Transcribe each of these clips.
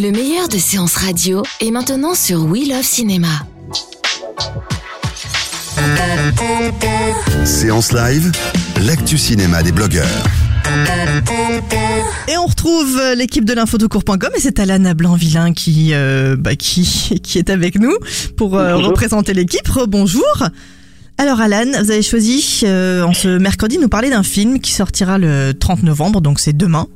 Le meilleur de séances radio est maintenant sur We Love Cinéma. Séance live, l'actu cinéma des blogueurs. Et on retrouve euh, l'équipe de l'infotocourt.com et c'est Alana Blanc-Villain qui, euh, bah, qui, qui est avec nous pour euh, représenter l'équipe. Bonjour. Alors Alan, vous avez choisi euh, en ce mercredi de nous parler d'un film qui sortira le 30 novembre, donc c'est demain,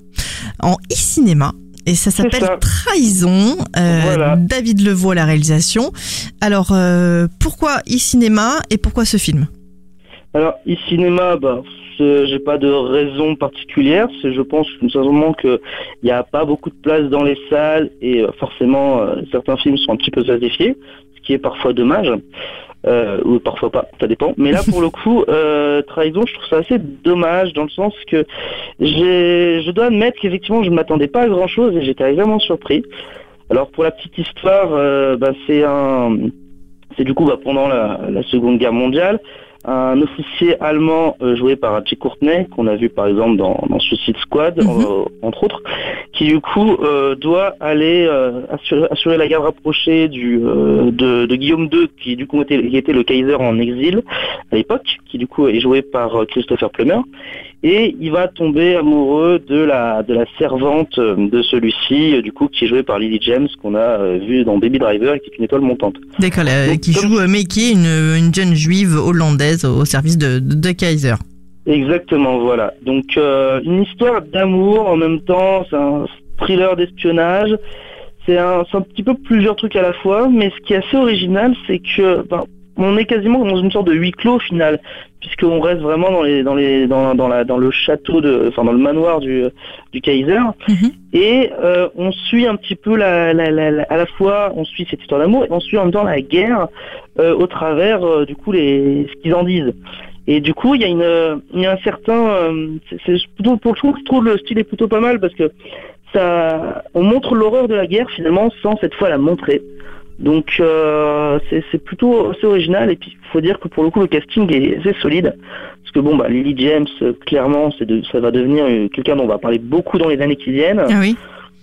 en e-cinéma. Et ça s'appelle. Trahison, euh, Voilà. David Levaux à la réalisation. Alors euh, pourquoi e-cinéma et pourquoi ce film? Alors, e-cinéma, bah, j'ai pas de raison particulière. C'est, je pense, tout simplement que il n'y a pas beaucoup de place dans les salles et euh, forcément, certains films sont un petit peu sacrifiés, ce qui est parfois dommage. Euh, ou parfois pas, ça dépend. Mais là, pour le coup, euh, Trahison, je trouve ça assez dommage dans le sens que je dois admettre qu'effectivement, je ne m'attendais pas à grand chose et j'étais vraiment surpris. Alors, pour la petite histoire, euh, bah, c'est un, c'est du coup bah, pendant la, la Seconde Guerre mondiale, un officier allemand euh, joué par Jay Courtney, qu'on a vu par exemple dans, dans Suicide Squad, Mhm. euh, entre autres, qui du coup euh, doit aller euh, assurer, assurer la garde rapprochée du, de, de Guillaume II, qui du coup était, qui était le Kaiser en exil à l'époque, qui du coup est joué par Christopher Plummer, et il va tomber amoureux de la, de la servante de celui-ci, euh, du coup qui est jouée par Lily James, qu'on a euh, vu dans Baby Driver, et qui est une étoile montante. D'accord, euh, qui joue euh, une, une jeune juive hollandaise au service de, de, de Kaiser. Exactement, voilà. Donc euh, une histoire d'amour en même temps, c'est un thriller d'espionnage. C'est un, un petit peu plusieurs trucs à la fois, mais ce qui est assez original, c'est que ben, on est quasiment dans une sorte de huis clos au final, puisqu'on reste vraiment dans les dans les dans, dans la dans le château de, enfin dans le manoir du du Kaiser, Mhm. et euh, on suit un petit peu la, la, la, la- à la fois on suit cette histoire d'amour et on suit en même temps la guerre euh, au travers euh, du coup les ce qu'ils en disent. Et du coup, il y a une, il y a un certain, c'est c'est plutôt pour le coup, je trouve le style est plutôt pas mal parce que ça, on montre l'horreur de la guerre finalement sans cette fois la montrer. Donc euh, c'est plutôt assez original et puis il faut dire que pour le coup le casting est assez solide parce que bon bah Lily James euh, clairement c'est de, ça va devenir quelqu'un dont on va parler beaucoup dans les années qui viennent. Ah oui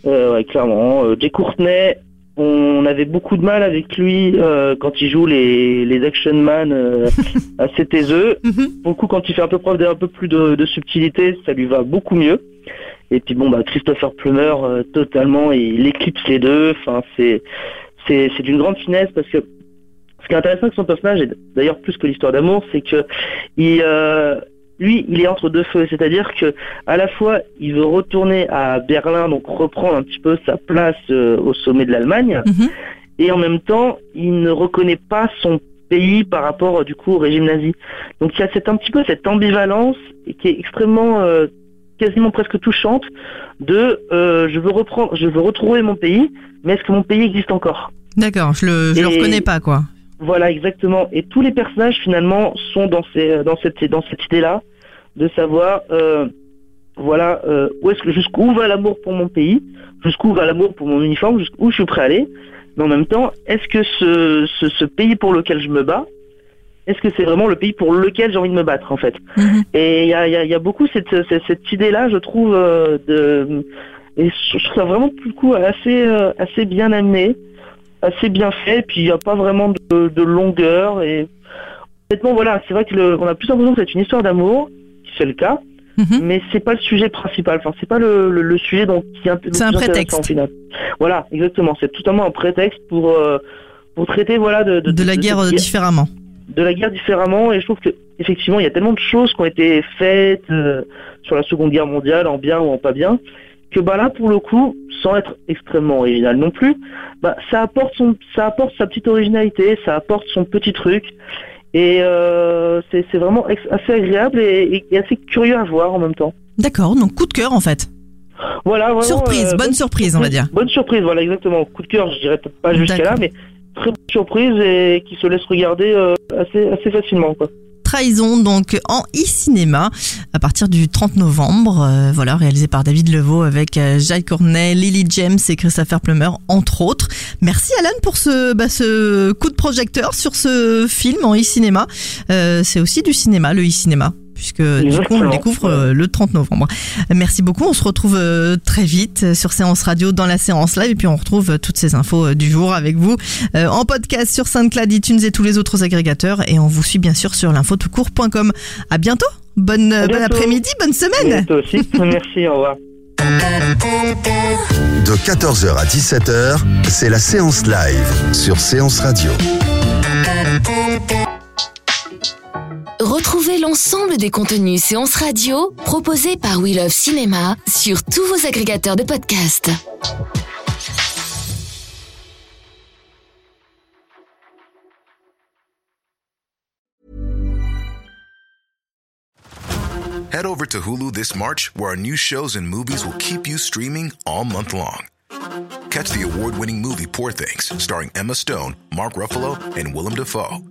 Euh, ouais, clairement. Euh, Jay Courtney, on avait beaucoup de mal avec lui euh, quand il joue les, les action man euh, assez taiseux. Mhm. Pour le coup, quand il fait un peu preuve d'un peu plus de, de subtilité, ça lui va beaucoup mieux. Et puis bon, bah Christopher Plummer, euh, totalement, il éclipse les deux. Enfin, c'est c'est d'une grande finesse parce que ce qui est intéressant avec son personnage, et d'ailleurs plus que l'histoire d'amour, c'est que il euh, lui, il est entre deux feux, c'est-à-dire que à la fois, il veut retourner à Berlin, donc reprendre un petit peu sa place euh, au sommet de l'Allemagne, Mhm. et en même temps, il ne reconnaît pas son pays par rapport euh, du coup au régime nazi. Donc il y a cette, un petit peu cette ambivalence qui est extrêmement, euh, quasiment presque touchante, de euh, je veux reprendre, je veux retrouver mon pays, mais est-ce que mon pays existe encore? D'accord, je le, je le reconnais pas quoi. voilà, exactement. Et tous les personnages finalement sont dans ces, dans cette, dans cette idée-là de savoir, euh, voilà, euh, où est-ce que jusqu'où va l'amour pour mon pays, jusqu'où va l'amour pour mon uniforme, jusqu'où je suis prêt à aller. Mais en même temps, est-ce que ce, ce, ce pays pour lequel je me bats, est-ce que c'est vraiment le pays pour lequel j'ai envie de me battre en fait? Mhm. Et il y a, il y, a, il y a beaucoup cette, cette, cette idée-là, je trouve, euh, de et je trouve ça vraiment du coup assez, euh, assez bien amené, assez bien fait. Puis il n'y a pas vraiment de, de longueur et honnêtement voilà, c'est vrai que le, on a plus l'impression que c'est une histoire d'amour, qui c'est le cas, Mhm. mais c'est pas le sujet principal. Enfin, c'est pas le, le, le sujet dont qui est C'est un prétexte. au final. Voilà, exactement. C'est totalement un prétexte pour euh, pour traiter voilà de, De la guerre différemment. de la guerre différemment et je trouve que effectivement il y a tellement de choses qui ont été faites euh, sur la Seconde Guerre mondiale en bien ou en pas bien que bah là pour le coup sans être extrêmement original non plus bah ça apporte son ça apporte sa petite originalité ça apporte son petit truc et euh, c'est vraiment assez agréable et, et assez curieux à voir en même temps D'accord, donc coup de cœur en fait. voilà vraiment, Surprise, euh, bonne surprise on va dire. Bonne surprise, voilà, exactement. Coup de cœur, je dirais peut-être pas jusqu'à là, mais très bonne surprise et qui se laisse regarder euh, assez, assez facilement. Quoi. Trahison donc en e-cinéma à partir du 30 novembre. Euh, voilà, réalisé par David Levaux avec euh, Jai Courtney, Lily James et Christopher Plummer entre autres. Merci Alan pour ce, bah, coup de projecteur sur ce film en e-cinéma. Euh, c'est aussi du cinéma, le e-cinéma. Puisque du coup on le découvre euh, le 30 novembre. Merci beaucoup, on se retrouve euh, très vite euh, sur Séance Radio dans la séance live et puis on retrouve euh, toutes ces infos euh, du jour avec vous euh, en podcast sur SoundCloud, iTunes et tous les autres agrégateurs et on vous suit bien sûr sur l'infotoutcourt.com. À bientôt, bonne, bon bientôt. après-midi, bonne semaine. Toi aussi. Merci, au revoir. De 14h à 17h, c'est la séance live sur Séance Radio. Retrouvez l'ensemble des contenus séances radio proposés par We Love Cinéma sur tous vos agrégateurs de podcasts. Head over to Hulu this March, where our new shows and movies will keep you streaming all month long. Catch the award winning movie Poor Things, starring Emma Stone, Mark Ruffalo, and Willem Dafoe.